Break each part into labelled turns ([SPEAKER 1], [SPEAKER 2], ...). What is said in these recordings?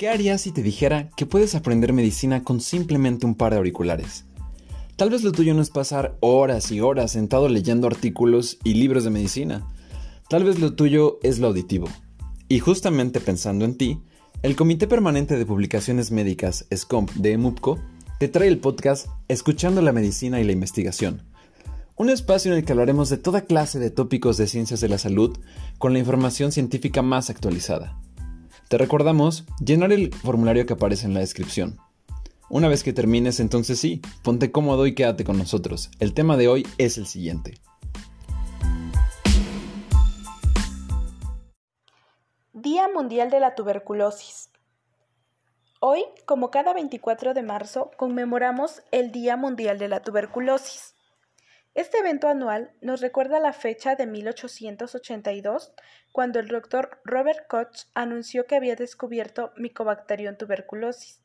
[SPEAKER 1] ¿Qué harías si te dijera que puedes aprender medicina con simplemente un par de auriculares? Tal vez lo tuyo no es pasar horas y horas sentado leyendo artículos y libros de medicina. Tal vez lo tuyo es lo auditivo. Y justamente pensando en ti, el Comité Permanente de Publicaciones Médicas, SCOMP de EMUPCO, te trae el podcast Escuchando la Medicina y la Investigación. Un espacio en el que hablaremos de toda clase de tópicos de ciencias de la salud con la información científica más actualizada. Te recordamos llenar el formulario que aparece en la descripción. Una vez que termines, entonces sí, ponte cómodo y quédate con nosotros. El tema de hoy es el siguiente.
[SPEAKER 2] Día Mundial de la Tuberculosis. Hoy, como cada 24 de marzo, conmemoramos el Día Mundial de la Tuberculosis. Este evento anual nos recuerda la fecha de 1882, cuando el doctor Robert Koch anunció que había descubierto Mycobacterium tuberculosis,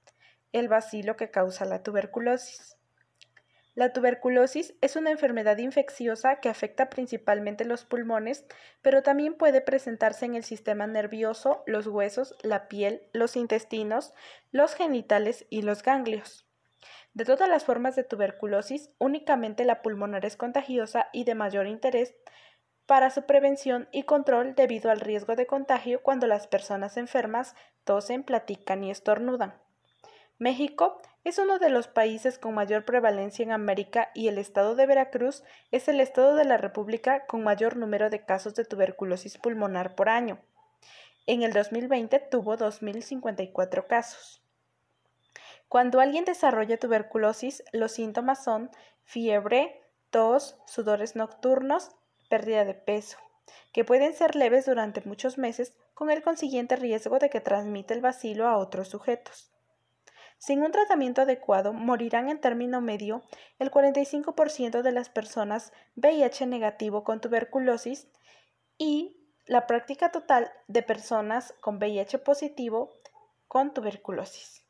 [SPEAKER 2] el bacilo que causa la tuberculosis. La tuberculosis es una enfermedad infecciosa que afecta principalmente los pulmones, pero también puede presentarse en el sistema nervioso, los huesos, la piel, los intestinos, los genitales y los ganglios. De todas las formas de tuberculosis, únicamente la pulmonar es contagiosa y de mayor interés para su prevención y control debido al riesgo de contagio cuando las personas enfermas tosen, platican y estornudan. México es uno de los países con mayor prevalencia en América y el estado de Veracruz es el estado de la República con mayor número de casos de tuberculosis pulmonar por año. En el 2020 tuvo 2.054 casos. Cuando alguien desarrolla tuberculosis, los síntomas son fiebre, tos, sudores nocturnos, pérdida de peso, que pueden ser leves durante muchos meses con el consiguiente riesgo de que transmita el bacilo a otros sujetos. Sin un tratamiento adecuado, morirán en término medio el 45% de las personas VIH negativo con tuberculosis y la práctica total de personas con VIH positivo con tuberculosis.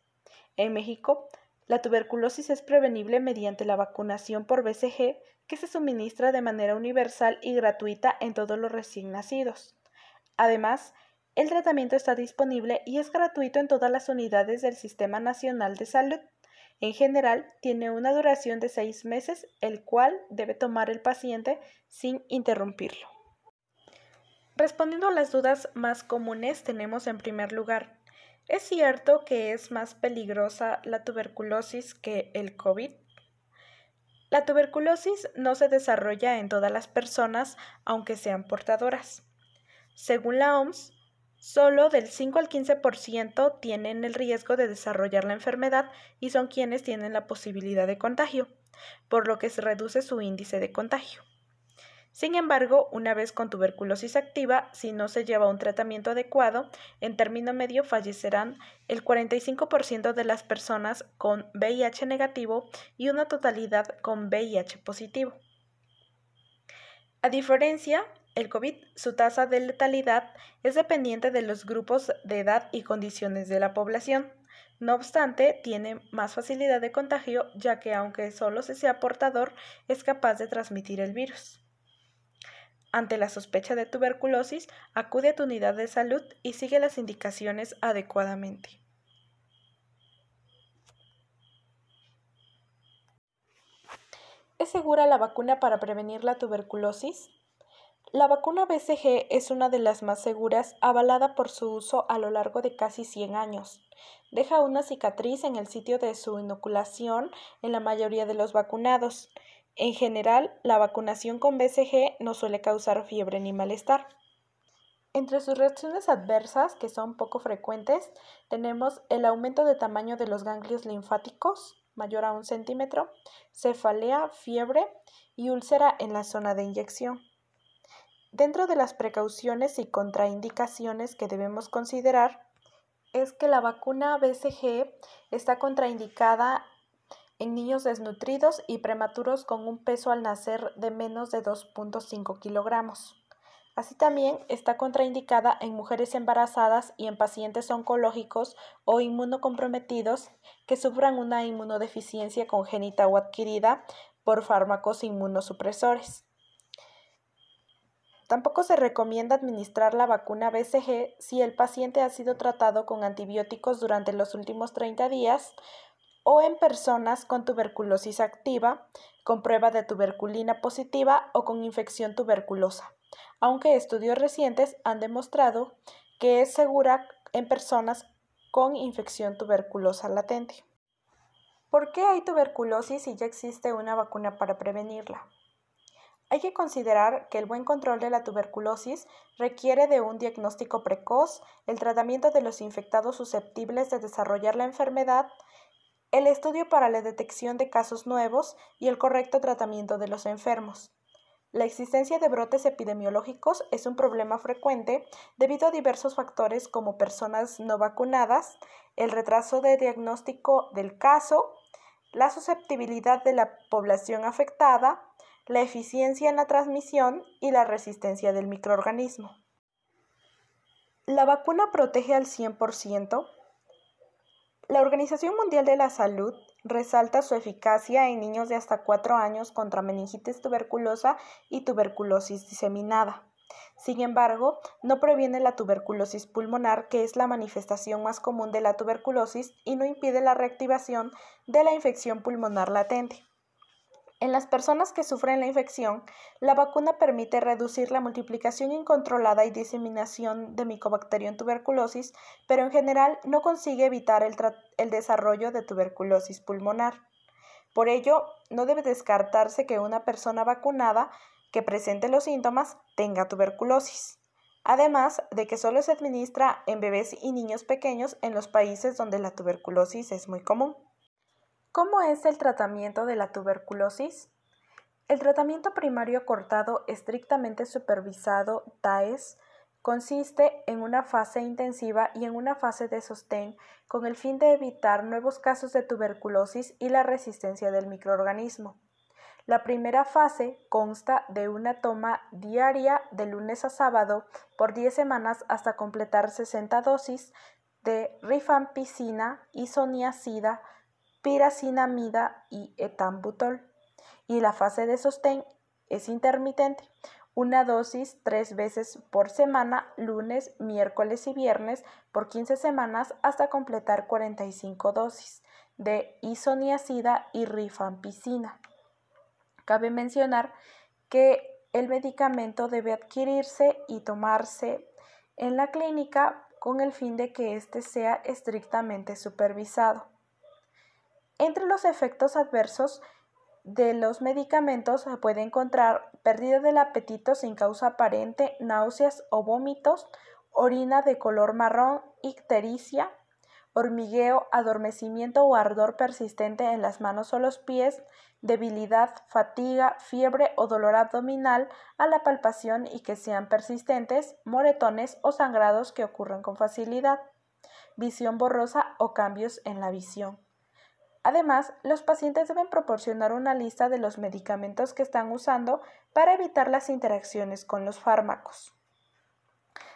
[SPEAKER 2] En México, la tuberculosis es prevenible mediante la vacunación por BCG que se suministra de manera universal y gratuita en todos los recién nacidos. Además, el tratamiento está disponible y es gratuito en todas las unidades del Sistema Nacional de Salud. En general, tiene una duración de seis meses, el cual debe tomar el paciente sin interrumpirlo. Respondiendo a las dudas más comunes, tenemos en primer lugar, ¿Es cierto que es más peligrosa la tuberculosis que el COVID? La tuberculosis no se desarrolla en todas las personas, aunque sean portadoras. Según la OMS, solo del 5 al 15% tienen el riesgo de desarrollar la enfermedad y son quienes tienen la posibilidad de contagio, por lo que se reduce su índice de contagio. Sin embargo, una vez con tuberculosis activa, si no se lleva un tratamiento adecuado, en término medio fallecerán el 45% de las personas con VIH negativo y una totalidad con VIH positivo. A diferencia, el COVID, su tasa de letalidad es dependiente de los grupos de edad y condiciones de la población. No obstante, tiene más facilidad de contagio ya que aunque solo se sea portador, es capaz de transmitir el virus. Ante la sospecha de tuberculosis, acude a tu unidad de salud y sigue las indicaciones adecuadamente. ¿Es segura la vacuna para prevenir la tuberculosis? La vacuna BCG es una de las más seguras, avalada por su uso a lo largo de casi 100 años. Deja una cicatriz en el sitio de su inoculación en la mayoría de los vacunados. En general, la vacunación con BCG no suele causar fiebre ni malestar. Entre sus reacciones adversas, que son poco frecuentes, tenemos el aumento de tamaño de los ganglios linfáticos, mayor a un centímetro, cefalea, fiebre y úlcera en la zona de inyección. Dentro de las precauciones y contraindicaciones que debemos considerar es que la vacuna BCG está contraindicada en niños desnutridos y prematuros con un peso al nacer de menos de 2.5 kilogramos. Así también está contraindicada en mujeres embarazadas y en pacientes oncológicos o inmunocomprometidos que sufran una inmunodeficiencia congénita o adquirida por fármacos inmunosupresores. Tampoco se recomienda administrar la vacuna BCG si el paciente ha sido tratado con antibióticos durante los últimos 30 días o en personas con tuberculosis activa, con prueba de tuberculina positiva o con infección tuberculosa, aunque estudios recientes han demostrado que es segura en personas con infección tuberculosa latente. ¿Por qué hay tuberculosis si ya existe una vacuna para prevenirla? Hay que considerar que el buen control de la tuberculosis requiere de un diagnóstico precoz, el tratamiento de los infectados susceptibles de desarrollar la enfermedad, el estudio para la detección de casos nuevos y el correcto tratamiento de los enfermos. La existencia de brotes epidemiológicos es un problema frecuente debido a diversos factores como personas no vacunadas, el retraso de diagnóstico del caso, la susceptibilidad de la población afectada, la eficiencia en la transmisión y la resistencia del microorganismo. ¿La vacuna protege al 100%? La Organización Mundial de la Salud resalta su eficacia en niños de hasta 4 años contra meningitis tuberculosa y tuberculosis diseminada. Sin embargo, no previene la tuberculosis pulmonar, que es la manifestación más común de la tuberculosis, y no impide la reactivación de la infección pulmonar latente. En las personas que sufren la infección, la vacuna permite reducir la multiplicación incontrolada y diseminación de Mycobacterium tuberculosis, pero en general no consigue evitar el, el desarrollo de tuberculosis pulmonar. Por ello, no debe descartarse que una persona vacunada que presente los síntomas tenga tuberculosis. Además de que solo se administra en bebés y niños pequeños en los países donde la tuberculosis es muy común. ¿Cómo es el tratamiento de la tuberculosis? El tratamiento primario cortado estrictamente supervisado TAES consiste en una fase intensiva y en una fase de sostén con el fin de evitar nuevos casos de tuberculosis y la resistencia del microorganismo. La primera fase consta de una toma diaria de lunes a sábado por 10 semanas hasta completar 60 dosis de rifampicina, isoniazida, piracinamida y etambutol. Y la fase de sostén es intermitente, una dosis tres veces por semana, lunes, miércoles y viernes, por 15 semanas hasta completar 45 dosis de isoniazida y rifampicina. Cabe mencionar que el medicamento debe adquirirse y tomarse en la clínica con el fin de que éste sea estrictamente supervisado. Entre los efectos adversos de los medicamentos se puede encontrar pérdida del apetito sin causa aparente, náuseas o vómitos, orina de color marrón, ictericia, hormigueo, adormecimiento o ardor persistente en las manos o los pies, debilidad, fatiga, fiebre o dolor abdominal a la palpación y que sean persistentes, moretones o sangrados que ocurren con facilidad, visión borrosa o cambios en la visión. Además, los pacientes deben proporcionar una lista de los medicamentos que están usando para evitar las interacciones con los fármacos.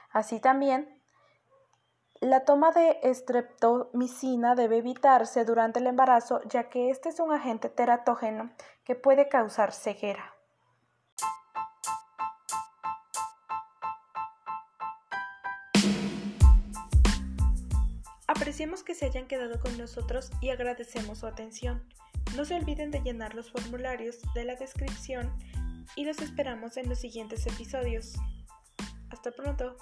[SPEAKER 2] Así también, la toma de estreptomicina debe evitarse durante el embarazo ya que este es un agente teratógeno que puede causar ceguera. Apreciamos que se hayan quedado con nosotros y agradecemos su atención. No se olviden de llenar los formularios de la descripción y los esperamos en los siguientes episodios. Hasta pronto.